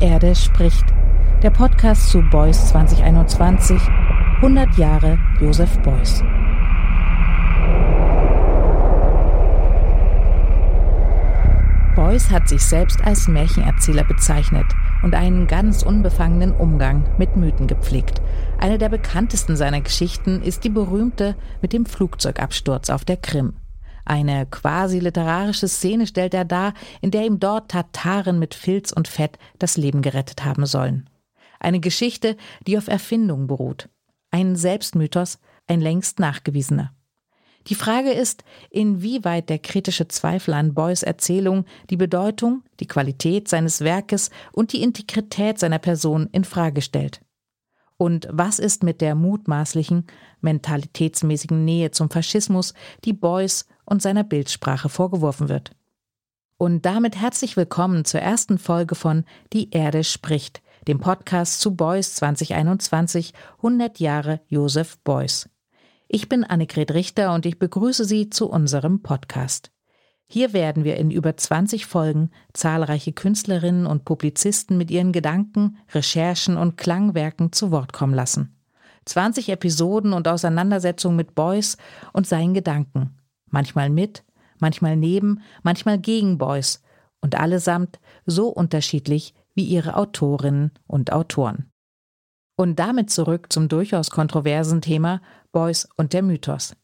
Erde spricht. Der Podcast zu Beuys 2021. 100 Jahre Josef Beuys. Beuys hat sich selbst als Märchenerzähler bezeichnet und einen ganz unbefangenen Umgang mit Mythen gepflegt. Eine der bekanntesten seiner Geschichten ist die berühmte mit dem Flugzeugabsturz auf der Krim. Eine quasi literarische Szene stellt er dar, in der ihm dort Tataren mit Filz und Fett das Leben gerettet haben sollen. Eine Geschichte, die auf Erfindung beruht. Ein Selbstmythos, ein längst nachgewiesener. Die Frage ist, inwieweit der kritische Zweifel an Beuys Erzählung die Bedeutung, die Qualität seines Werkes und die Integrität seiner Person in Frage stellt. Und was ist mit der mutmaßlichen, mentalitätsmäßigen Nähe zum Faschismus, die Beuys und seiner Bildsprache vorgeworfen wird? Und damit herzlich willkommen zur ersten Folge von Die Erde spricht, dem Podcast zu Beuys 2021 100 Jahre Josef Beuys. Ich bin Annegret Richter und ich begrüße Sie zu unserem Podcast. Hier werden wir in über 20 Folgen zahlreiche Künstlerinnen und Publizisten mit ihren Gedanken, Recherchen und Klangwerken zu Wort kommen lassen. 20 Episoden und Auseinandersetzungen mit Beuys und seinen Gedanken. Manchmal mit, manchmal neben, manchmal gegen Beuys und allesamt so unterschiedlich wie ihre Autorinnen und Autoren. Und damit zurück zum durchaus kontroversen Thema Beuys und der Mythos.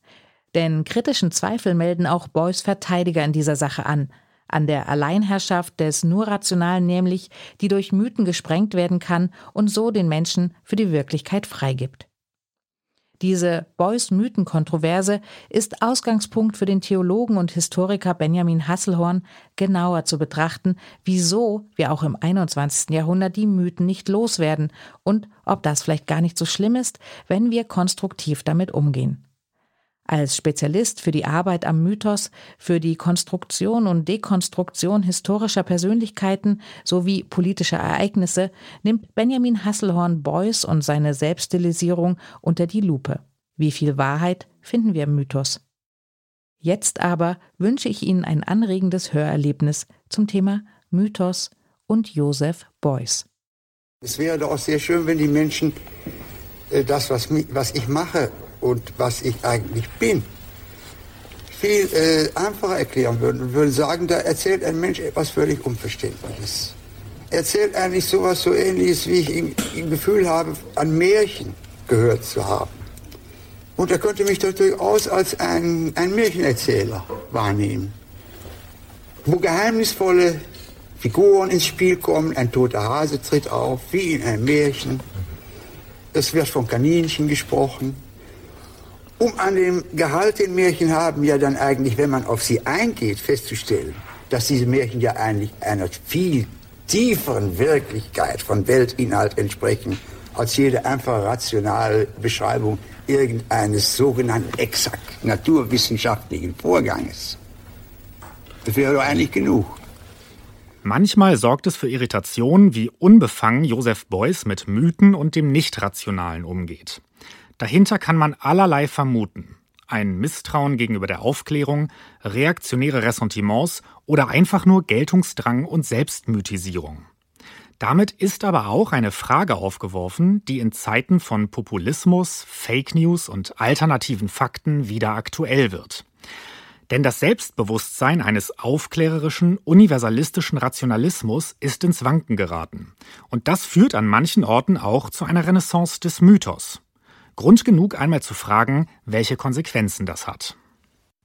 Denn kritischen Zweifel melden auch Beuys Verteidiger in dieser Sache an, an der Alleinherrschaft des nur Rationalen nämlich, die durch Mythen gesprengt werden kann und so den Menschen für die Wirklichkeit freigibt. Diese Beuys-Mythen-Kontroverse ist Ausgangspunkt für den Theologen und Historiker Benjamin Hasselhorn, genauer zu betrachten, wieso wir auch im 21. Jahrhundert die Mythen nicht loswerden und ob das vielleicht gar nicht so schlimm ist, wenn wir konstruktiv damit umgehen. Als Spezialist für die Arbeit am Mythos, für die Konstruktion und Dekonstruktion historischer Persönlichkeiten sowie politischer Ereignisse nimmt Benjamin Hasselhorn Beuys und seine Selbststilisierung unter die Lupe. Wie viel Wahrheit finden wir im Mythos? Jetzt aber wünsche ich Ihnen ein anregendes Hörerlebnis zum Thema Mythos und Josef Beuys. Es wäre doch auch sehr schön, wenn die Menschen äh, das, was, was ich mache, und was ich eigentlich bin, viel äh, einfacher erklären würden und würden sagen, da erzählt ein Mensch etwas völlig Unverständliches. Erzählt eigentlich sowas so ähnliches, wie ich ein Gefühl habe, an Märchen gehört zu haben. Und er könnte mich durchaus als ein, ein Märchenerzähler wahrnehmen, wo geheimnisvolle Figuren ins Spiel kommen, ein toter Hase tritt auf, wie in einem Märchen. Es wird von Kaninchen gesprochen. Um an dem Gehalt den Märchen haben ja dann eigentlich, wenn man auf sie eingeht, festzustellen, dass diese Märchen ja eigentlich einer viel tieferen Wirklichkeit von Weltinhalt entsprechen, als jede einfache rationale Beschreibung irgendeines sogenannten exakt naturwissenschaftlichen Vorganges. Das wäre doch eigentlich genug. Manchmal sorgt es für Irritation, wie unbefangen Josef Beuys mit Mythen und dem Nichtrationalen umgeht. Dahinter kann man allerlei vermuten. Ein Misstrauen gegenüber der Aufklärung, reaktionäre Ressentiments oder einfach nur Geltungsdrang und Selbstmythisierung. Damit ist aber auch eine Frage aufgeworfen, die in Zeiten von Populismus, Fake News und alternativen Fakten wieder aktuell wird. Denn das Selbstbewusstsein eines aufklärerischen, universalistischen Rationalismus ist ins Wanken geraten. Und das führt an manchen Orten auch zu einer Renaissance des Mythos. Grund genug einmal zu fragen, welche Konsequenzen das hat.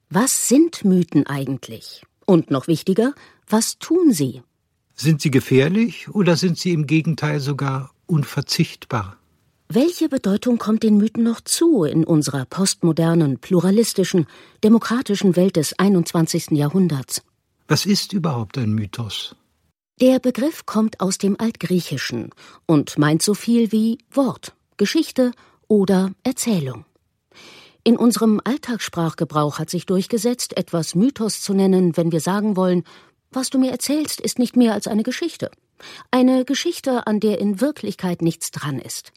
Was sind Mythen eigentlich? Und noch wichtiger, was tun sie? Sind sie gefährlich oder sind sie im Gegenteil sogar unverzichtbar? Welche Bedeutung kommt den Mythen noch zu in unserer postmodernen, pluralistischen, demokratischen Welt des 21. Jahrhunderts? Was ist überhaupt ein Mythos? Der Begriff kommt aus dem Altgriechischen und meint so viel wie Wort, Geschichte oder Erzählung. In unserem Alltagssprachgebrauch hat sich durchgesetzt, etwas Mythos zu nennen, wenn wir sagen wollen, was du mir erzählst, ist nicht mehr als eine Geschichte. Eine Geschichte, an der in Wirklichkeit nichts dran ist.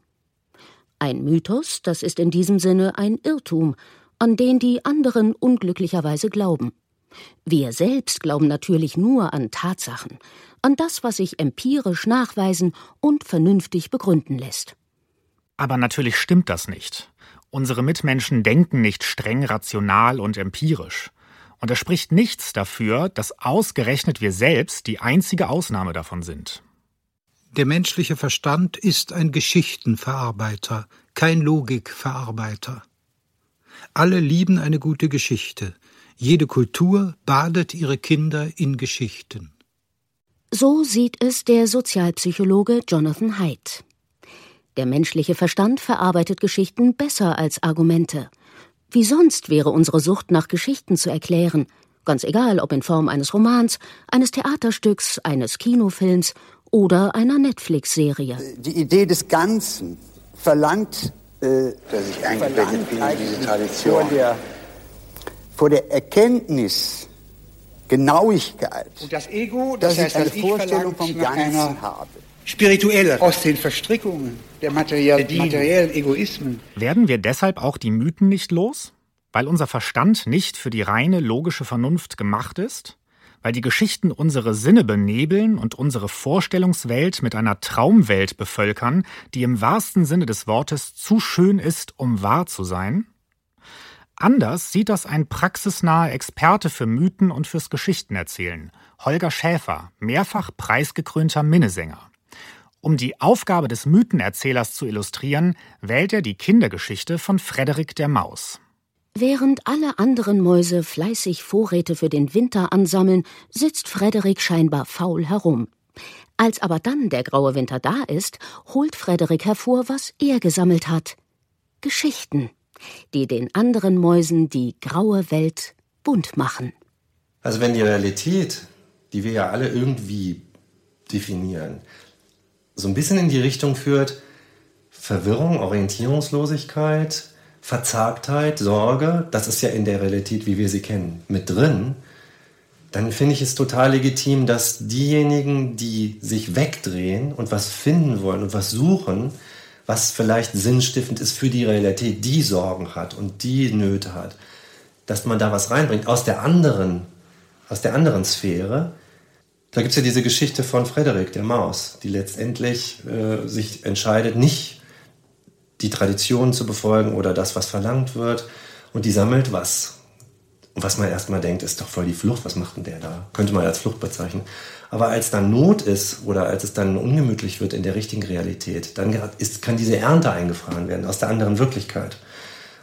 Ein Mythos, das ist in diesem Sinne ein Irrtum, an den die anderen unglücklicherweise glauben. Wir selbst glauben natürlich nur an Tatsachen, an das, was sich empirisch nachweisen und vernünftig begründen lässt. Aber natürlich stimmt das nicht. Unsere Mitmenschen denken nicht streng rational und empirisch. Und es spricht nichts dafür, dass ausgerechnet wir selbst die einzige Ausnahme davon sind. Der menschliche Verstand ist ein Geschichtenverarbeiter, kein Logikverarbeiter. Alle lieben eine gute Geschichte. Jede Kultur badet ihre Kinder in Geschichten. So sieht es der Sozialpsychologe Jonathan Haidt. Der menschliche Verstand verarbeitet Geschichten besser als Argumente. Wie sonst wäre unsere Sucht nach Geschichten zu erklären, ganz egal ob in Form eines Romans, eines Theaterstücks, eines Kinofilms oder einer Netflix-Serie. Die Idee des Ganzen verlangt, äh, dass ich eingebettet bin in diese Tradition. Vor der, vor der Erkenntnis, Genauigkeit, Und das Ego, das dass heißt, ich eine dass ich Vorstellung vom Ganzen habe. spirituelle aus den Verstrickungen der materiell, materiellen Egoismen. Werden wir deshalb auch die Mythen nicht los? Weil unser Verstand nicht für die reine logische Vernunft gemacht ist? Weil die Geschichten unsere Sinne benebeln und unsere Vorstellungswelt mit einer Traumwelt bevölkern, die im wahrsten Sinne des Wortes zu schön ist, um wahr zu sein? Anders sieht das ein praxisnaher Experte für Mythen und fürs Geschichtenerzählen, Holger Schäfer, mehrfach preisgekrönter Minnesänger. Um die Aufgabe des Mythenerzählers zu illustrieren, wählt er die Kindergeschichte von Frederik der Maus. Während alle anderen Mäuse fleißig Vorräte für den Winter ansammeln, sitzt Frederik scheinbar faul herum. Als aber dann der graue Winter da ist, holt Frederik hervor, was er gesammelt hat. Geschichten, die den anderen Mäusen die graue Welt bunt machen. Also wenn die Realität, die wir ja alle irgendwie definieren, so ein bisschen in die Richtung führt, Verwirrung, Orientierungslosigkeit, Verzagtheit, Sorge, das ist ja in der Realität, wie wir sie kennen, mit drin, dann finde ich es total legitim, dass diejenigen, die sich wegdrehen und was finden wollen und was suchen, was vielleicht sinnstiftend ist für die Realität, die Sorgen hat und die Nöte hat, dass man da was reinbringt aus der anderen, aus der anderen Sphäre. Da gibt es ja diese Geschichte von Frederik, der Maus, die letztendlich äh, sich entscheidet, nicht die Tradition zu befolgen oder das, was verlangt wird. Und die sammelt was. Und was man erstmal denkt, ist doch voll die Flucht. Was macht denn der da? Könnte man als Flucht bezeichnen. Aber als dann Not ist oder als es dann ungemütlich wird in der richtigen Realität, dann ist, kann diese Ernte eingefahren werden aus der anderen Wirklichkeit,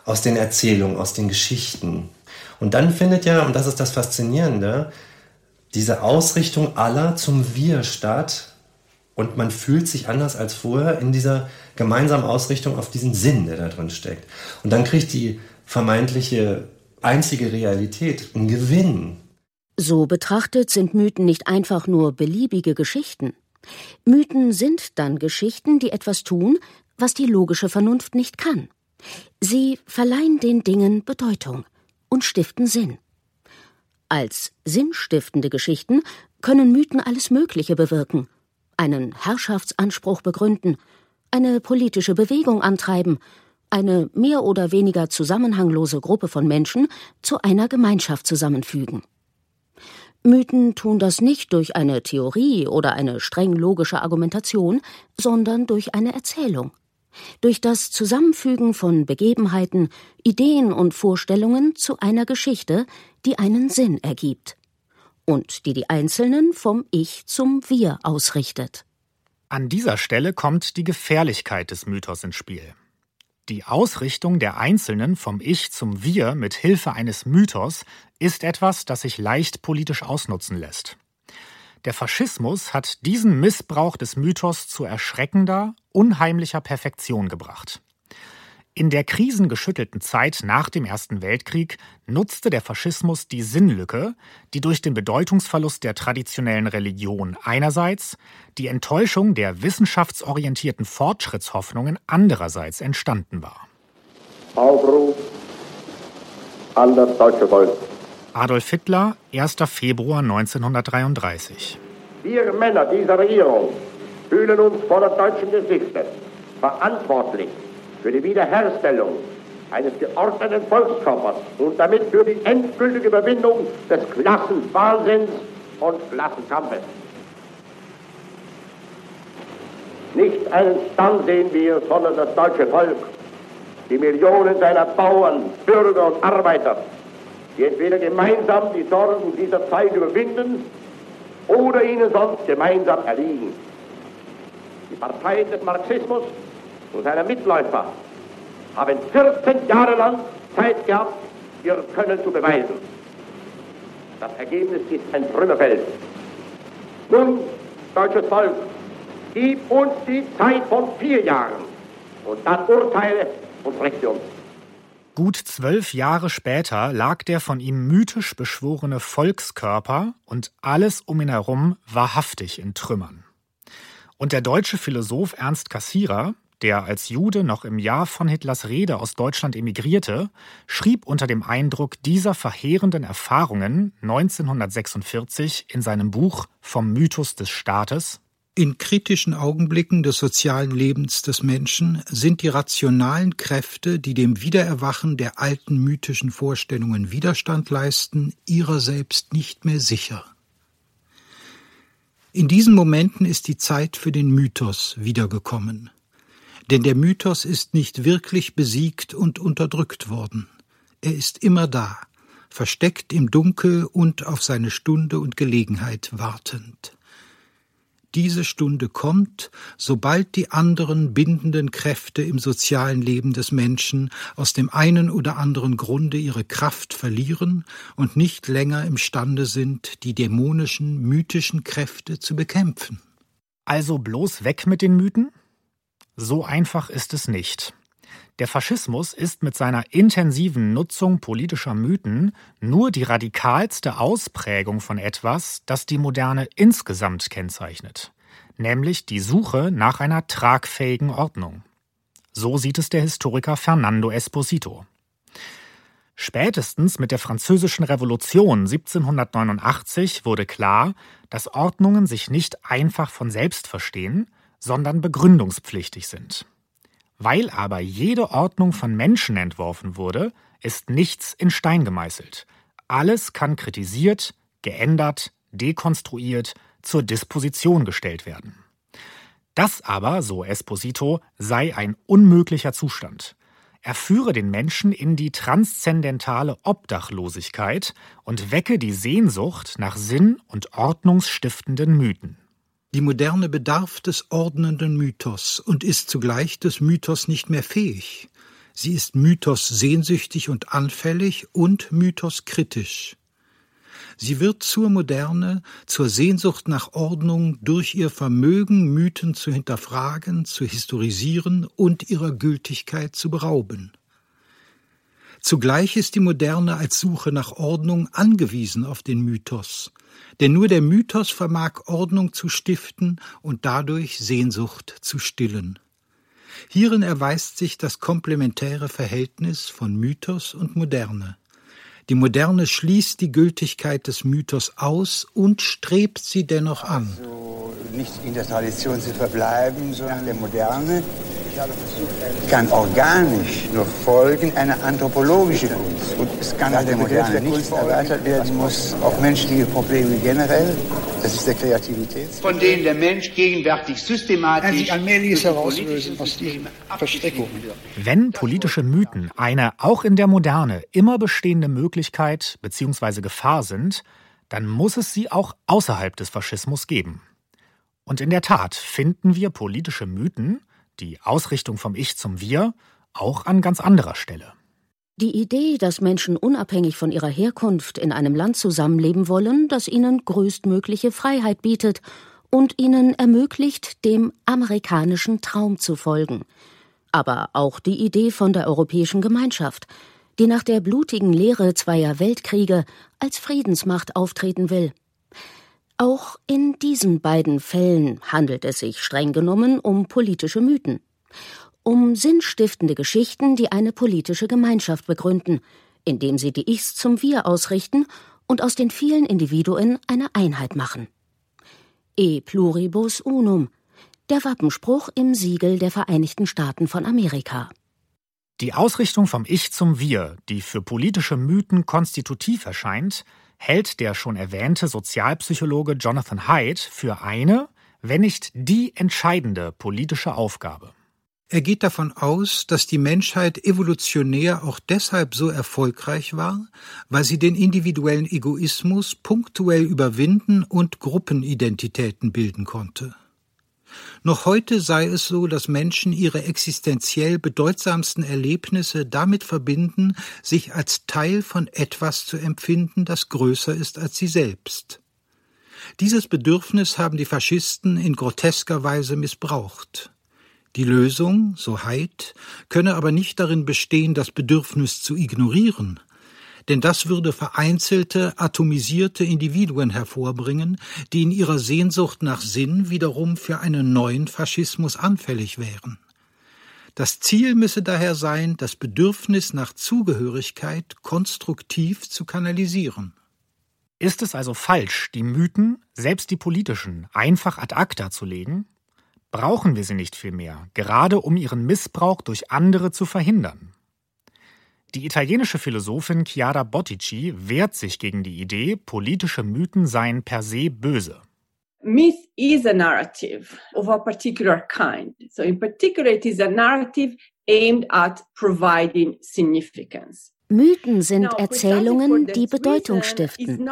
aus den Erzählungen, aus den Geschichten. Und dann findet ja, und das ist das Faszinierende, diese Ausrichtung aller zum Wir statt. Und man fühlt sich anders als vorher in dieser gemeinsamen Ausrichtung auf diesen Sinn, der da drin steckt. Und dann kriegt die vermeintliche einzige Realität einen Gewinn. So betrachtet sind Mythen nicht einfach nur beliebige Geschichten. Mythen sind dann Geschichten, die etwas tun, was die logische Vernunft nicht kann. Sie verleihen den Dingen Bedeutung und stiften Sinn. Als sinnstiftende Geschichten können Mythen alles Mögliche bewirken, einen Herrschaftsanspruch begründen, eine politische Bewegung antreiben, eine mehr oder weniger zusammenhanglose Gruppe von Menschen zu einer Gemeinschaft zusammenfügen. Mythen tun das nicht durch eine Theorie oder eine streng logische Argumentation, sondern durch eine Erzählung. Durch das Zusammenfügen von Begebenheiten, Ideen und Vorstellungen zu einer Geschichte, die einen Sinn ergibt und die die Einzelnen vom Ich zum Wir ausrichtet. An dieser Stelle kommt die Gefährlichkeit des Mythos ins Spiel. Die Ausrichtung der Einzelnen vom Ich zum Wir mit Hilfe eines Mythos ist etwas, das sich leicht politisch ausnutzen lässt. Der Faschismus hat diesen Missbrauch des Mythos zu erschreckender, unheimlicher Perfektion gebracht. In der krisengeschüttelten Zeit nach dem Ersten Weltkrieg nutzte der Faschismus die Sinnlücke, die durch den Bedeutungsverlust der traditionellen Religion einerseits, die Enttäuschung der wissenschaftsorientierten Fortschrittshoffnungen andererseits entstanden war. Aufruf an das deutsche Volk. Adolf Hitler, 1. Februar 1933. Wir Männer dieser Regierung fühlen uns vor der deutschen Geschichte verantwortlich für die Wiederherstellung eines geordneten Volkskörpers und damit für die endgültige Überwindung des Klassenwahnsinns und Klassenkampfes. Nicht einen Stand sehen wir, sondern das deutsche Volk, die Millionen seiner Bauern, Bürger und Arbeiter, die entweder gemeinsam die Sorgen dieser Zeit überwinden oder ihnen sonst gemeinsam erliegen. Die Parteien des Marxismus und seiner Mitläufer haben 14 Jahre lang Zeit gehabt, ihr Können zu beweisen. Das Ergebnis ist ein Trümmerfeld. Nun, deutsches Volk, gib uns die Zeit von vier Jahren und dann urteile und richte uns. Gut zwölf Jahre später lag der von ihm mythisch beschworene Volkskörper und alles um ihn herum wahrhaftig in Trümmern. Und der deutsche Philosoph Ernst Cassirer, der als Jude noch im Jahr von Hitlers Rede aus Deutschland emigrierte, schrieb unter dem Eindruck dieser verheerenden Erfahrungen 1946 in seinem Buch Vom Mythos des Staates in kritischen Augenblicken des sozialen Lebens des Menschen sind die rationalen Kräfte, die dem Wiedererwachen der alten mythischen Vorstellungen Widerstand leisten, ihrer selbst nicht mehr sicher. In diesen Momenten ist die Zeit für den Mythos wiedergekommen. Denn der Mythos ist nicht wirklich besiegt und unterdrückt worden. Er ist immer da, versteckt im Dunkel und auf seine Stunde und Gelegenheit wartend. Diese Stunde kommt, sobald die anderen bindenden Kräfte im sozialen Leben des Menschen aus dem einen oder anderen Grunde ihre Kraft verlieren und nicht länger imstande sind, die dämonischen, mythischen Kräfte zu bekämpfen. Also bloß weg mit den Mythen? So einfach ist es nicht. Der Faschismus ist mit seiner intensiven Nutzung politischer Mythen nur die radikalste Ausprägung von etwas, das die Moderne insgesamt kennzeichnet, nämlich die Suche nach einer tragfähigen Ordnung. So sieht es der Historiker Fernando Esposito. Spätestens mit der Französischen Revolution 1789 wurde klar, dass Ordnungen sich nicht einfach von selbst verstehen, sondern begründungspflichtig sind. Weil aber jede Ordnung von Menschen entworfen wurde, ist nichts in Stein gemeißelt. Alles kann kritisiert, geändert, dekonstruiert, zur Disposition gestellt werden. Das aber, so Esposito, sei ein unmöglicher Zustand. Er führe den Menschen in die transzendentale Obdachlosigkeit und wecke die Sehnsucht nach sinn- und ordnungsstiftenden Mythen. Die Moderne bedarf des ordnenden Mythos und ist zugleich des Mythos nicht mehr fähig. Sie ist Mythos sehnsüchtig und anfällig und Mythos kritisch. Sie wird zur Moderne, zur Sehnsucht nach Ordnung durch ihr Vermögen, Mythen zu hinterfragen, zu historisieren und ihrer Gültigkeit zu berauben. Zugleich ist die Moderne als Suche nach Ordnung angewiesen auf den Mythos, denn nur der Mythos vermag Ordnung zu stiften und dadurch Sehnsucht zu stillen. Hierin erweist sich das komplementäre Verhältnis von Mythos und Moderne. Die Moderne schließt die Gültigkeit des Mythos aus und strebt sie dennoch an. Also nicht in der Tradition zu verbleiben, sondern der Moderne kann organisch nur folgen eine anthropologische Kunst. Und es kann nach der Moderne nicht erweitert werden muss auf menschliche Probleme generell. Das ist der Kreativität. Von denen der Mensch gegenwärtig systematisch sich allmählich herauslösen aus diesen Verstrickungen. Wenn politische Mythen eine auch in der Moderne immer bestehende Möglichkeit bzw. Gefahr sind, dann muss es sie auch außerhalb des Faschismus geben. Und in der Tat finden wir politische Mythen, die Ausrichtung vom Ich zum Wir auch an ganz anderer Stelle. Die Idee, dass Menschen unabhängig von ihrer Herkunft in einem Land zusammenleben wollen, das ihnen größtmögliche Freiheit bietet und ihnen ermöglicht, dem amerikanischen Traum zu folgen. Aber auch die Idee von der Europäischen Gemeinschaft, die nach der blutigen Lehre zweier Weltkriege als Friedensmacht auftreten will. Auch in diesen beiden Fällen handelt es sich streng genommen um politische Mythen, um sinnstiftende Geschichten, die eine politische Gemeinschaft begründen, indem sie die Ichs zum Wir ausrichten und aus den vielen Individuen eine Einheit machen. E pluribus unum, der Wappenspruch im Siegel der Vereinigten Staaten von Amerika. Die Ausrichtung vom Ich zum Wir, die für politische Mythen konstitutiv erscheint, hält der schon erwähnte Sozialpsychologe Jonathan Haidt für eine, wenn nicht die entscheidende politische Aufgabe. Er geht davon aus, dass die Menschheit evolutionär auch deshalb so erfolgreich war, weil sie den individuellen Egoismus punktuell überwinden und Gruppenidentitäten bilden konnte. Noch heute sei es so, dass Menschen ihre existenziell bedeutsamsten Erlebnisse damit verbinden, sich als Teil von etwas zu empfinden, das größer ist als sie selbst. Dieses Bedürfnis haben die Faschisten in grotesker Weise missbraucht. Die Lösung, so Haidt, könne aber nicht darin bestehen, das Bedürfnis zu ignorieren, denn das würde vereinzelte, atomisierte Individuen hervorbringen, die in ihrer Sehnsucht nach Sinn wiederum für einen neuen Faschismus anfällig wären. Das Ziel müsse daher sein, das Bedürfnis nach Zugehörigkeit konstruktiv zu kanalisieren. Ist es also falsch, die Mythen, selbst die politischen, einfach ad acta zu legen? Brauchen wir sie nicht vielmehr, gerade um ihren Missbrauch durch andere zu verhindern? Die italienische Philosophin Chiara Bottici wehrt sich gegen die Idee, politische Mythen seien per se böse. Myth is a narrative of a particular kind. So in particular it is a narrative aimed at providing significance. Mythen sind Erzählungen, die Bedeutung stiften.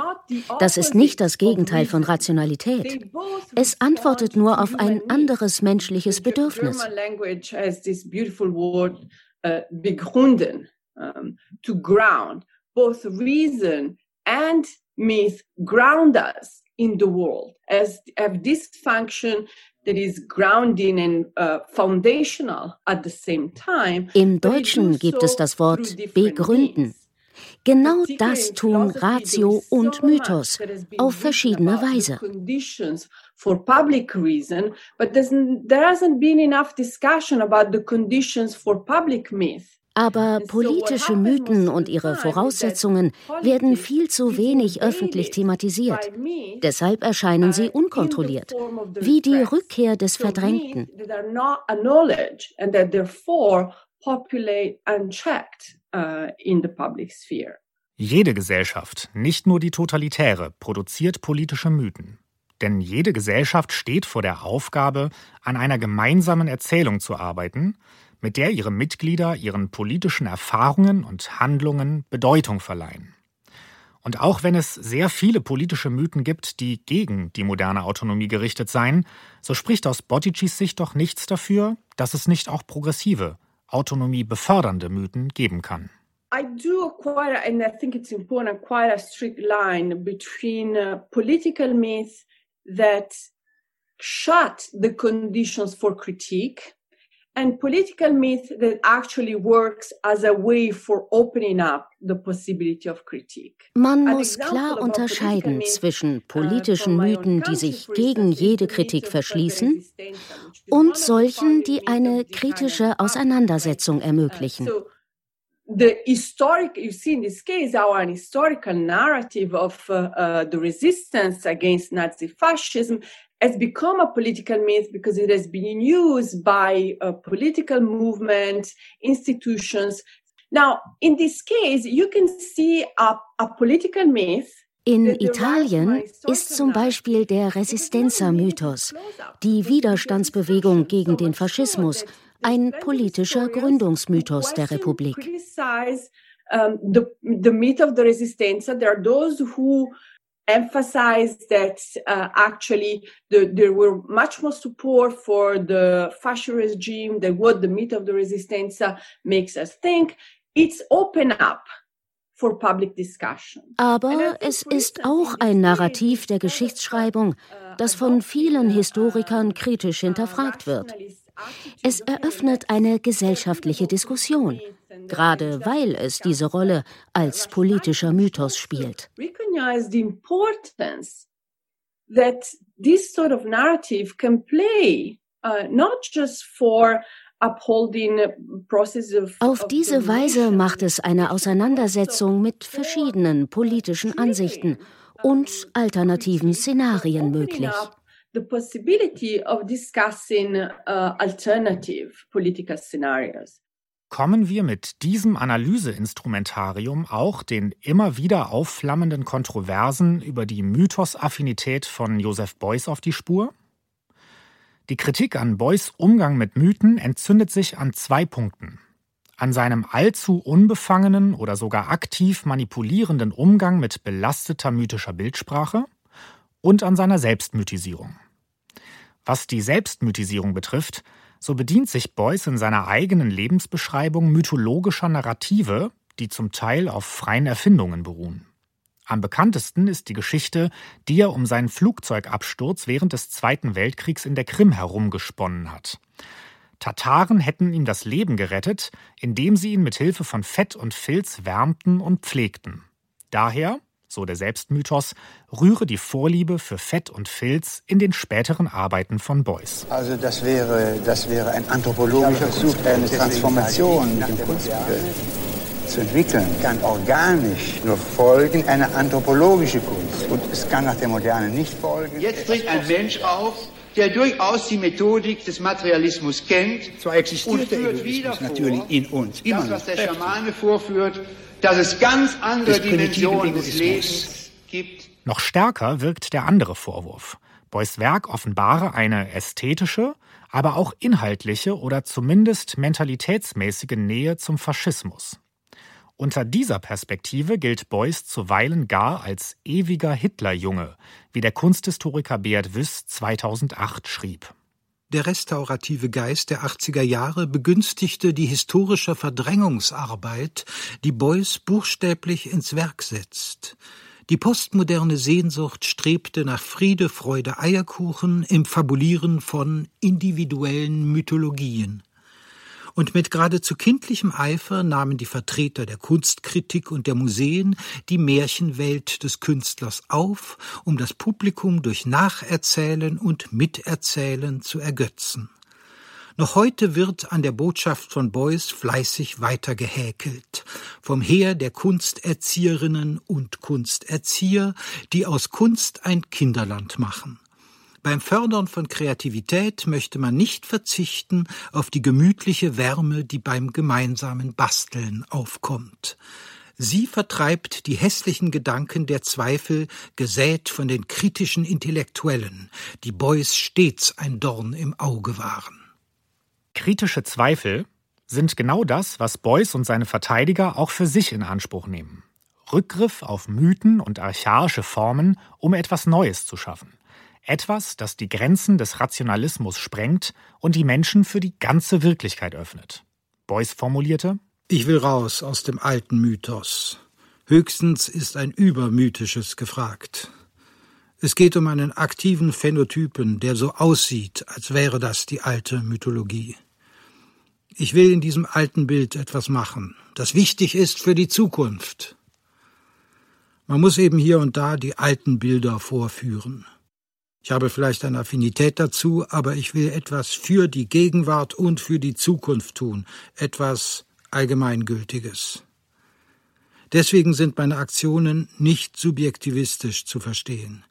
Das ist nicht das Gegenteil von Rationalität. Es antwortet nur auf ein anderes menschliches Bedürfnis. Um, to ground both reason and myth ground us in the world as have this function that is grounding and uh, foundational at the same time. im Deutschen gibt es das Wort begründen. Genau das tun Ratio und Mythos auf verschiedene Weise. For public reason, but there hasn't been enough discussion about the conditions for public myth. Aber politische Mythen und ihre Voraussetzungen werden viel zu wenig öffentlich thematisiert. Deshalb erscheinen sie unkontrolliert, wie die Rückkehr des Verdrängten. Jede Gesellschaft, nicht nur die totalitäre, produziert politische Mythen. Denn jede Gesellschaft steht vor der Aufgabe, an einer gemeinsamen Erzählung zu arbeiten, mit der ihre Mitglieder ihren politischen Erfahrungen und Handlungen Bedeutung verleihen. Und auch wenn es sehr viele politische Mythen gibt, die gegen die moderne Autonomie gerichtet seien, so spricht aus Botticis Sicht doch nichts dafür, dass es nicht auch progressive, Autonomie befördernde Mythen geben kann. I do quite, and I think it's important, quite a strict line between uh, political myths that shut the conditions for critique and political myth that actually works as a way for opening up the possibility of critique. Man muss klar unterscheiden zwischen uh, politischen Mythen, die sich gegen jede Kritik verschließen, und solchen, die eine kritische Auseinandersetzung ermöglichen. the historic you see in this case our historical narrative of uh, uh, the resistance against nazi fascism has become a political myth because it has been used by a political movement, institutions. Now, in this case, you can see a, a political myth In Italien ist zum Beispiel der Resistenza-Mythos, die Widerstandsbewegung gegen den Faschismus, ein politischer Gründungsmythos der Republik. The, the myth of the Resistenza, there are those who emphasized that uh, actually the, there were much more support for the fascist regime than what the myth of the Resistenza makes us think. It's open up for public discussion. Aber es ist auch ein Narrativ der Geschichtsschreibung, uh, das von vielen Historikern kritisch hinterfragt wird. Es eröffnet eine gesellschaftliche Diskussion, gerade weil es diese Rolle als politischer Mythos spielt. That this sort of narrative can play uh, not just for auf diese Weise macht es eine Auseinandersetzung mit verschiedenen politischen Ansichten und alternativen Szenarien möglich kommen wir mit diesem Analyseinstrumentarium auch den immer wieder aufflammenden Kontroversen über die Mythosaffinität von Joseph Beuys auf die Spur? Die Kritik an Beuys Umgang mit Mythen entzündet sich an zwei Punkten. An seinem allzu unbefangenen oder sogar aktiv manipulierenden Umgang mit belasteter mythischer Bildsprache und an seiner Selbstmythisierung. Was die Selbstmythisierung betrifft, so bedient sich Beuys in seiner eigenen Lebensbeschreibung mythologischer Narrative, die zum Teil auf freien Erfindungen beruhen. Am bekanntesten ist die Geschichte, die er um seinen Flugzeugabsturz während des Zweiten Weltkriegs in der Krim herumgesponnen hat. Tataren hätten ihm das Leben gerettet, indem sie ihn mit Hilfe von Fett und Filz wärmten und pflegten. Daher so der Selbstmythos, rühre die Vorliebe für Fett und Filz in den späteren Arbeiten von Beuys. Also das wäre, das wäre ein anthropologischer Versuch, eine Transformation mit dem Kunstbild zu entwickeln. Kann organisch nur folgen eine anthropologische Kunst. Und es kann nach der Moderne nicht folgen. Jetzt tritt ein Mensch auf, der durchaus die Methodik des Materialismus kennt Zwar existiert und führt wieder natürlich in uns. Immer das, was der noch. Schamane vorführt, dass es ganz andere Dimensionen des Egoismus. Lebens gibt. Noch stärker wirkt der andere Vorwurf. Beuys Werk offenbare eine ästhetische, aber auch inhaltliche oder zumindest mentalitätsmäßige Nähe zum Faschismus. Unter dieser Perspektive gilt Beuys zuweilen gar als ewiger Hitlerjunge, wie der Kunsthistoriker Beat Wyss 2008 schrieb. Der restaurative Geist der 80er Jahre begünstigte die historische Verdrängungsarbeit, die Beuys buchstäblich ins Werk setzt. Die postmoderne Sehnsucht strebte nach Friede, Freude, Eierkuchen im Fabulieren von individuellen Mythologien. Und mit geradezu kindlichem Eifer nahmen die Vertreter der Kunstkritik und der Museen die Märchenwelt des Künstlers auf, um das Publikum durch Nacherzählen und Miterzählen zu ergötzen. Noch heute wird an der Botschaft von Beuys fleißig weitergehäkelt. Vom Heer der Kunsterzieherinnen und Kunsterzieher, die aus Kunst ein Kinderland machen. Beim Fördern von Kreativität möchte man nicht verzichten auf die gemütliche Wärme, die beim gemeinsamen Basteln aufkommt. Sie vertreibt die hässlichen Gedanken der Zweifel, gesät von den kritischen Intellektuellen, die Beuys stets ein Dorn im Auge waren. Kritische Zweifel sind genau das, was Beuys und seine Verteidiger auch für sich in Anspruch nehmen. Rückgriff auf Mythen und archaische Formen, um etwas Neues zu schaffen. Etwas, das die Grenzen des Rationalismus sprengt und die Menschen für die ganze Wirklichkeit öffnet. Beuys formulierte Ich will raus aus dem alten Mythos. Höchstens ist ein übermythisches gefragt. Es geht um einen aktiven Phänotypen, der so aussieht, als wäre das die alte Mythologie. Ich will in diesem alten Bild etwas machen, das wichtig ist für die Zukunft. Man muss eben hier und da die alten Bilder vorführen. Ich habe vielleicht eine Affinität dazu, aber ich will etwas für die Gegenwart und für die Zukunft tun, etwas Allgemeingültiges. Deswegen sind meine Aktionen nicht subjektivistisch zu verstehen.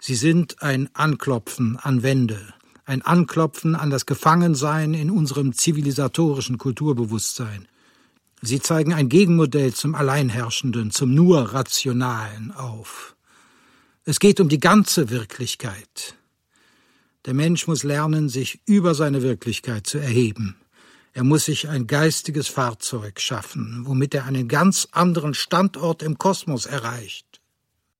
Sie sind ein Anklopfen an Wände, ein Anklopfen an das Gefangensein in unserem zivilisatorischen Kulturbewusstsein. Sie zeigen ein Gegenmodell zum Alleinherrschenden, zum nur Rationalen auf. Es geht um die ganze Wirklichkeit. Der Mensch muss lernen, sich über seine Wirklichkeit zu erheben. Er muss sich ein geistiges Fahrzeug schaffen, womit er einen ganz anderen Standort im Kosmos erreicht.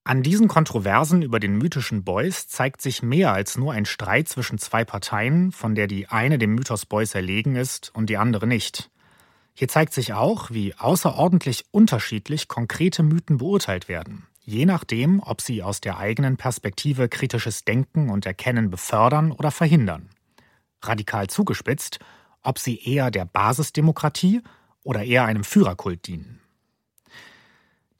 An diesen Kontroversen über den mythischen Beuys zeigt sich mehr als nur ein Streit zwischen zwei Parteien, von der die eine dem Mythos Beuys erlegen ist und die andere nicht. Hier zeigt sich auch, wie außerordentlich unterschiedlich konkrete Mythen beurteilt werden, je nachdem, ob sie aus der eigenen Perspektive kritisches Denken und Erkennen befördern oder verhindern. Radikal zugespitzt, ob sie eher der Basisdemokratie oder eher einem Führerkult dienen.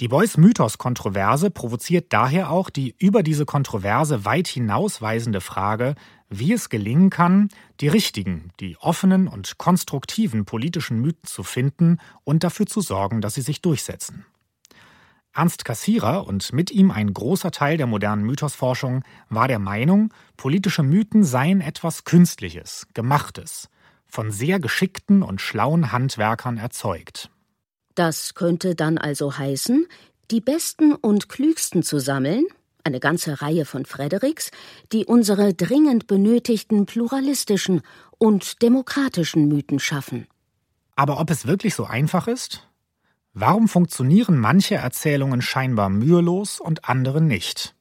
Die Beuys-Mythos-Kontroverse provoziert daher auch die über diese Kontroverse weit hinausweisende Frage, wie es gelingen kann, die richtigen, die offenen und konstruktiven politischen Mythen zu finden und dafür zu sorgen, dass sie sich durchsetzen. Ernst Cassirer und mit ihm ein großer Teil der modernen Mythosforschung war der Meinung, politische Mythen seien etwas Künstliches, Gemachtes, von sehr geschickten und schlauen Handwerkern erzeugt. Das könnte dann also heißen, die besten und klügsten zu sammeln, eine ganze Reihe von Fredericks, die unsere dringend benötigten pluralistischen und demokratischen Mythen schaffen. Aber ob es wirklich so einfach ist? Warum funktionieren manche Erzählungen scheinbar mühelos und andere nicht?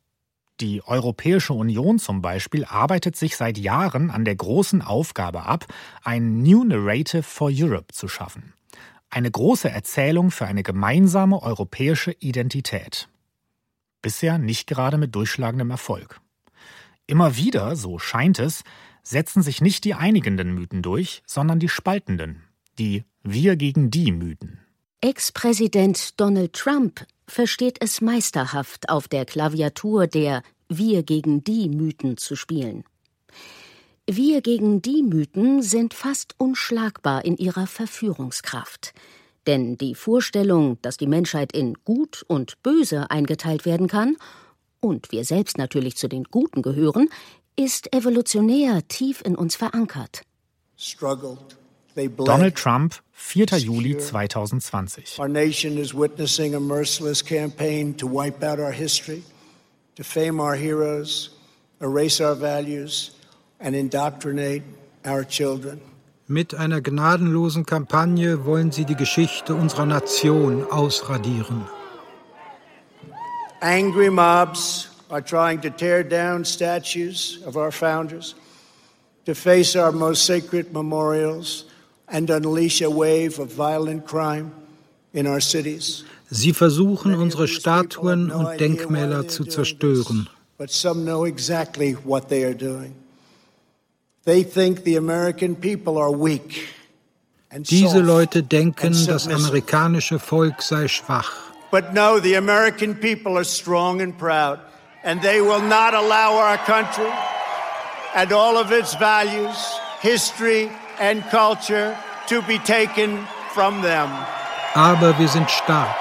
Die Europäische Union zum Beispiel arbeitet sich seit Jahren an der großen Aufgabe ab, ein New Narrative for Europe zu schaffen. Eine große Erzählung für eine gemeinsame europäische Identität. Bisher nicht gerade mit durchschlagendem Erfolg. Immer wieder, so scheint es, setzen sich nicht die einigenden Mythen durch, sondern die spaltenden, die Wir gegen die Mythen. Ex-Präsident Donald Trump versteht es meisterhaft, auf der Klaviatur der Wir gegen die Mythen zu spielen. Wir gegen die Mythen sind fast unschlagbar in ihrer Verführungskraft. Denn die Vorstellung, dass die Menschheit in Gut und Böse eingeteilt werden kann, und wir selbst natürlich zu den Guten gehören, ist evolutionär tief in uns verankert. Struggled Donald Trump, 4. Juli 2020. Our nation is witnessing a merciless campaign to wipe out our history, defame our heroes, erase our values and indoctrinate our children. Mit einer gnadenlosen Kampagne wollen sie die Geschichte unserer Nation ausradieren. Angry mobs are trying to tear down statues of our founders, deface our most sacred memorials, and unleash a wave of violent crime in our cities. Sie versuchen, unsere Statuen und Denkmäler zu zerstören. But some know exactly what they are doing. They think the American people are weak. Diese Leute denken, das amerikanische Volk sei schwach. But no, the American people are strong and proud, and they will not allow our country and all of its values, history, and culture to be taken from them. Aber wir sind stark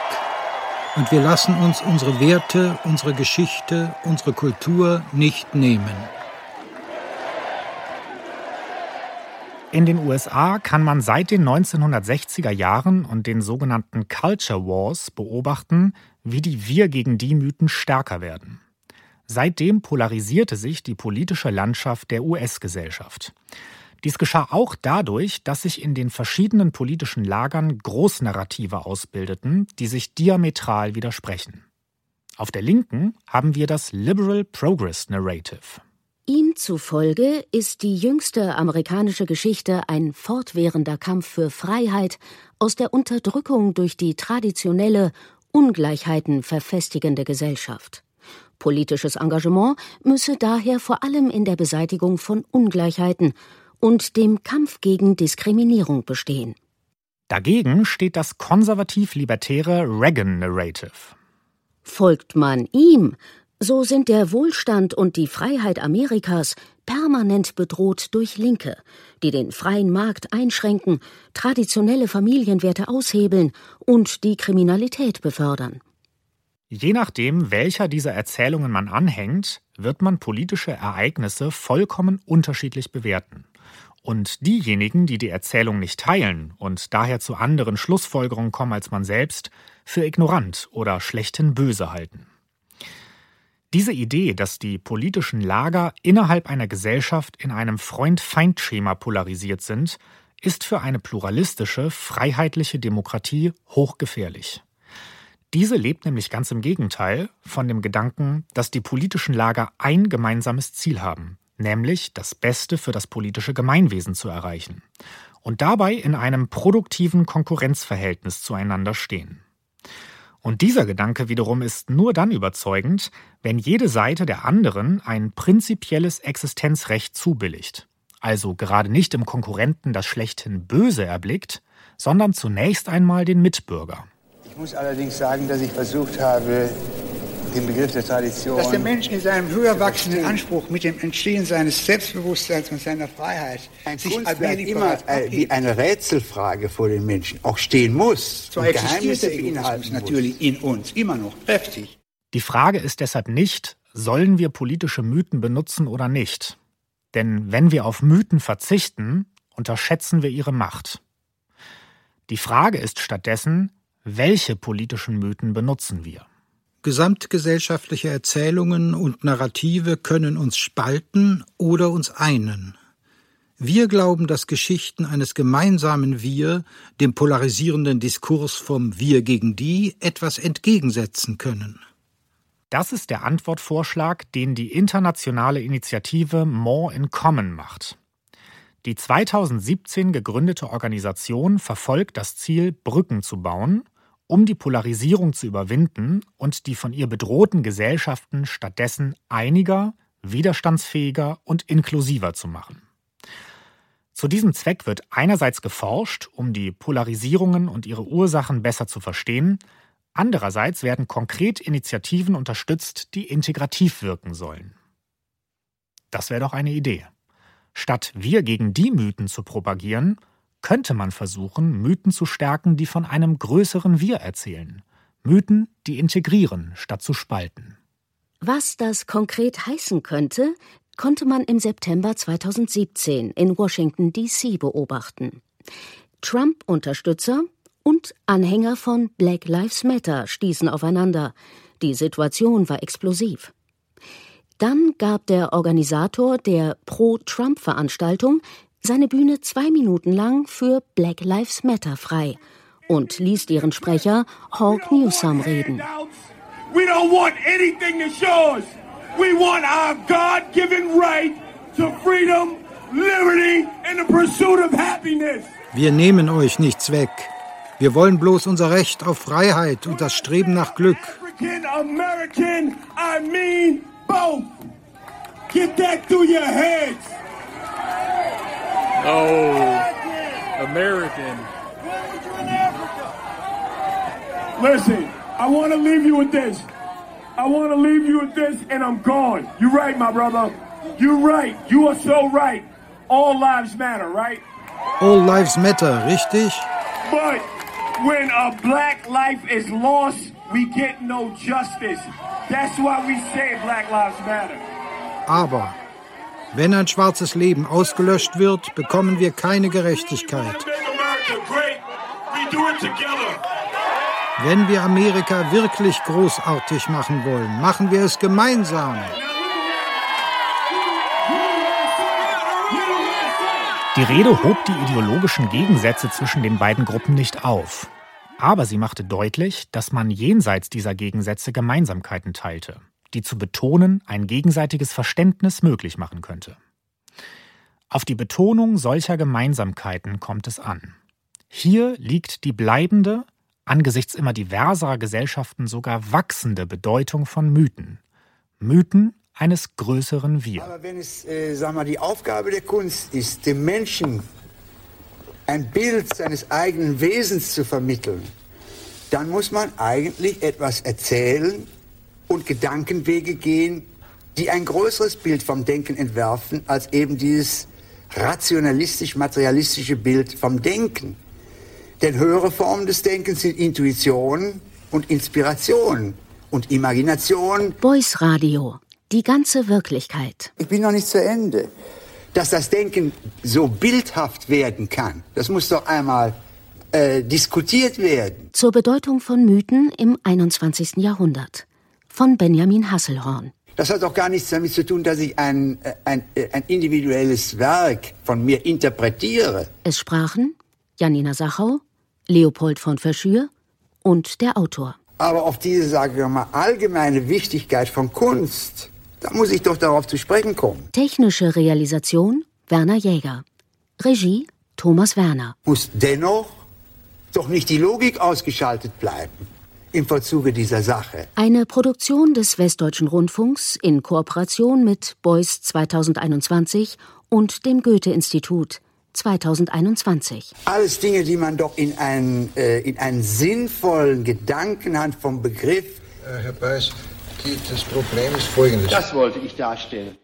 und wir lassen uns unsere Werte, unsere Geschichte, unsere Kultur nicht nehmen. In den USA kann man seit den 1960er Jahren und den sogenannten Culture Wars beobachten, wie die Wir gegen die Mythen stärker werden. Seitdem polarisierte sich die politische Landschaft der US-Gesellschaft. Dies geschah auch dadurch, dass sich in den verschiedenen politischen Lagern Großnarrative ausbildeten, die sich diametral widersprechen. Auf der Linken haben wir das Liberal Progress Narrative. Ihm zufolge ist die jüngste amerikanische Geschichte ein fortwährender Kampf für Freiheit aus der Unterdrückung durch die traditionelle, Ungleichheiten verfestigende Gesellschaft. Politisches Engagement müsse daher vor allem in der Beseitigung von Ungleichheiten und dem Kampf gegen Diskriminierung bestehen. Dagegen steht das konservativ-libertäre Reagan-Narrative. Folgt man ihm, so sind der Wohlstand und die Freiheit Amerikas permanent bedroht durch Linke, die den freien Markt einschränken, traditionelle Familienwerte aushebeln und die Kriminalität befördern. Je nachdem, welcher dieser Erzählungen man anhängt, wird man politische Ereignisse vollkommen unterschiedlich bewerten und diejenigen, die die Erzählung nicht teilen und daher zu anderen Schlussfolgerungen kommen als man selbst, für ignorant oder schlechthin böse halten. Diese Idee, dass die politischen Lager innerhalb einer Gesellschaft in einem Freund-Feind-Schema polarisiert sind, ist für eine pluralistische, freiheitliche Demokratie hochgefährlich. Diese lebt nämlich ganz im Gegenteil von dem Gedanken, dass die politischen Lager ein gemeinsames Ziel haben, nämlich das Beste für das politische Gemeinwesen zu erreichen und dabei in einem produktiven Konkurrenzverhältnis zueinander stehen. Und dieser Gedanke wiederum ist nur dann überzeugend, wenn jede Seite der anderen ein prinzipielles Existenzrecht zubilligt, also gerade nicht im Konkurrenten das schlechthin Böse erblickt, sondern zunächst einmal den Mitbürger. Ich muss allerdings sagen, dass ich versucht habe, den Begriff der Tradition. Dass der Mensch in seinem höher wachsenden Anspruch mit dem Entstehen seines Selbstbewusstseins und seiner Freiheit ein sich immer äh, wie eine Rätselfrage vor den Menschen auch stehen muss. So existiert der Egoismus natürlich in uns immer noch kräftig. Die Frage ist deshalb nicht, sollen wir politische Mythen benutzen oder nicht? Denn wenn wir auf Mythen verzichten, unterschätzen wir ihre Macht. Die Frage ist stattdessen, welche politischen Mythen benutzen wir? Gesamtgesellschaftliche Erzählungen und Narrative können uns spalten oder uns einen. Wir glauben, dass Geschichten eines gemeinsamen Wir dem polarisierenden Diskurs vom Wir gegen die etwas entgegensetzen können. Das ist der Antwortvorschlag, den die internationale Initiative More in Common macht. Die 2017 gegründete Organisation verfolgt das Ziel, Brücken zu bauen um die Polarisierung zu überwinden und die von ihr bedrohten Gesellschaften stattdessen einiger, widerstandsfähiger und inklusiver zu machen. Zu diesem Zweck wird einerseits geforscht, um die Polarisierungen und ihre Ursachen besser zu verstehen, andererseits werden konkret Initiativen unterstützt, die integrativ wirken sollen. Das wäre doch eine Idee. Statt wir gegen die Mythen zu propagieren, könnte man versuchen, Mythen zu stärken, die von einem größeren Wir erzählen. Mythen, die integrieren, statt zu spalten. Was das konkret heißen könnte, konnte man im September 2017 in Washington, D.C. beobachten. Trump-Unterstützer und Anhänger von Black Lives Matter stießen aufeinander. Die Situation war explosiv. Dann gab der Organisator der Pro-Trump-Veranstaltung seine Bühne zwei Minuten lang für Black Lives Matter frei und ließ ihren Sprecher Hawk Newsome reden. We don't want anything that's yours. We want our God-given right to freedom, liberty and the pursuit of happiness. Wir nehmen euch nichts weg. Wir wollen bloß unser Recht auf Freiheit und das Streben nach Glück. African American, I mean both. Get that through your heads. Oh, American. Listen, I want to leave you with this. I want to leave you with this, and I'm gone. You're right, my brother. You're right. You are so right. All lives matter, right? All lives matter, richtig? But when a black life is lost, we get no justice. That's why we say Black Lives Matter. Aber Wenn ein schwarzes Leben ausgelöscht wird, bekommen wir keine Gerechtigkeit. Wenn wir Amerika wirklich großartig machen wollen, machen wir es gemeinsam. Die Rede hob die ideologischen Gegensätze zwischen den beiden Gruppen nicht auf. Aber sie machte deutlich, dass man jenseits dieser Gegensätze Gemeinsamkeiten teilte die zu betonen ein gegenseitiges Verständnis möglich machen könnte. Auf die Betonung solcher Gemeinsamkeiten kommt es an. Hier liegt die bleibende, angesichts immer diverserer Gesellschaften sogar wachsende Bedeutung von Mythen. Mythen eines größeren Wir. Aber wenn es, äh, sag mal, die Aufgabe der Kunst ist, dem Menschen ein Bild seines eigenen Wesens zu vermitteln, dann muss man eigentlich etwas erzählen, und Gedankenwege gehen, die ein größeres Bild vom Denken entwerfen als eben dieses rationalistisch-materialistische Bild vom Denken. Denn höhere Formen des Denkens sind Intuition und Inspiration und Imagination. Boys Radio, die ganze Wirklichkeit. Ich bin noch nicht zu Ende. Dass das Denken so bildhaft werden kann, das muss doch einmal äh, diskutiert werden. Zur Bedeutung von Mythen im 21. Jahrhundert von Benjamin Hasselhorn. Das hat doch gar nichts damit zu tun, dass ich ein, äh, ein, äh, ein individuelles Werk von mir interpretiere. Es sprachen Janina Sachau, Leopold von Verschür und der Autor. Aber auf diese, sagen wir mal, allgemeine Wichtigkeit von Kunst, da muss ich doch darauf zu sprechen kommen. Technische Realisation Werner Jäger. Regie Thomas Werner. Muss dennoch doch nicht die Logik ausgeschaltet bleiben im Vollzuge dieser Sache. Eine Produktion des Westdeutschen Rundfunks in Kooperation mit Beuys 2021 und dem Goethe-Institut 2021. Alles Dinge, die man doch in einen, äh, in einen sinnvollen Gedanken hat vom Begriff. Äh, Herr Beuys, das Problem ist folgendes. Das wollte ich darstellen.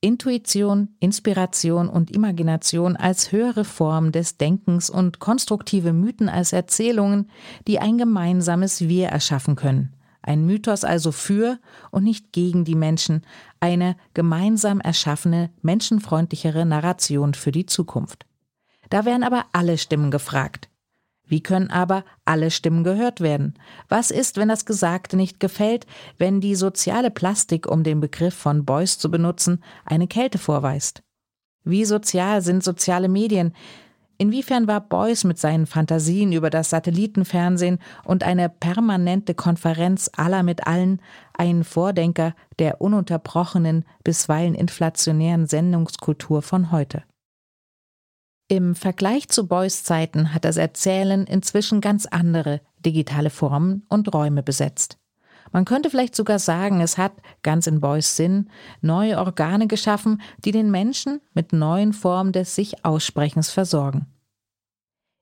Intuition, Inspiration und Imagination als höhere Form des Denkens und konstruktive Mythen als Erzählungen, die ein gemeinsames Wir erschaffen können. Ein Mythos also für und nicht gegen die Menschen, eine gemeinsam erschaffene, menschenfreundlichere Narration für die Zukunft. Da wären aber alle Stimmen gefragt. Wie können aber alle Stimmen gehört werden? Was ist, wenn das Gesagte nicht gefällt, wenn die soziale Plastik, um den Begriff von Beuys zu benutzen, eine Kälte vorweist? Wie sozial sind soziale Medien? Inwiefern war Beuys mit seinen Fantasien über das Satellitenfernsehen und eine permanente Konferenz aller mit allen ein Vordenker der ununterbrochenen, bisweilen inflationären Sendungskultur von heute? Im Vergleich zu Beuys Zeiten hat das Erzählen inzwischen ganz andere digitale Formen und Räume besetzt. Man könnte vielleicht sogar sagen, es hat, ganz in Beuys Sinn, neue Organe geschaffen, die den Menschen mit neuen Formen des Sich-Aussprechens versorgen.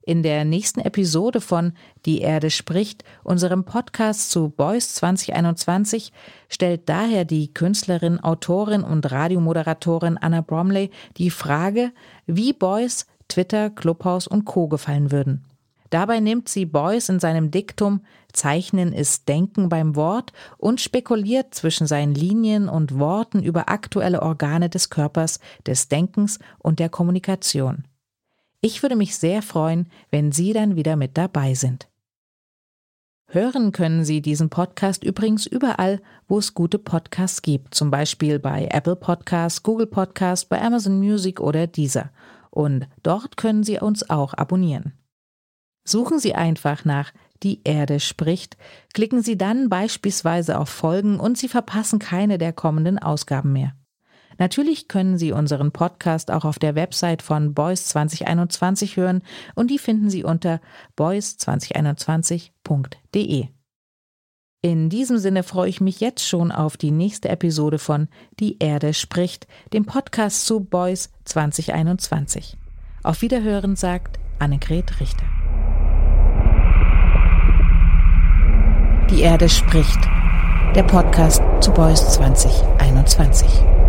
In der nächsten Episode von Die Erde spricht, unserem Podcast zu Beuys 2021, stellt daher die Künstlerin, Autorin und Radiomoderatorin Anna Bromley die Frage, wie Beuys Twitter, Clubhouse und Co. gefallen würden. Dabei nimmt sie Beuys in seinem Diktum Zeichnen ist Denken beim Wort und spekuliert zwischen seinen Linien und Worten über aktuelle Organe des Körpers, des Denkens und der Kommunikation. Ich würde mich sehr freuen, wenn Sie dann wieder mit dabei sind. Hören können Sie diesen Podcast übrigens überall, wo es gute Podcasts gibt, zum Beispiel bei Apple Podcasts, Google Podcasts, bei Amazon Music oder Deezer. Und dort können Sie uns auch abonnieren. Suchen Sie einfach nach Die Erde spricht, klicken Sie dann beispielsweise auf Folgen und Sie verpassen keine der kommenden Ausgaben mehr. Natürlich können Sie unseren Podcast auch auf der Website von Boys 2021 hören und die finden Sie unter boys2021.de. In diesem Sinne freue ich mich jetzt schon auf die nächste Episode von Die Erde spricht, dem Podcast zu Boys 2021. Auf Wiederhören sagt Annegret Richter. Die Erde spricht. Der Podcast zu Boys 2021.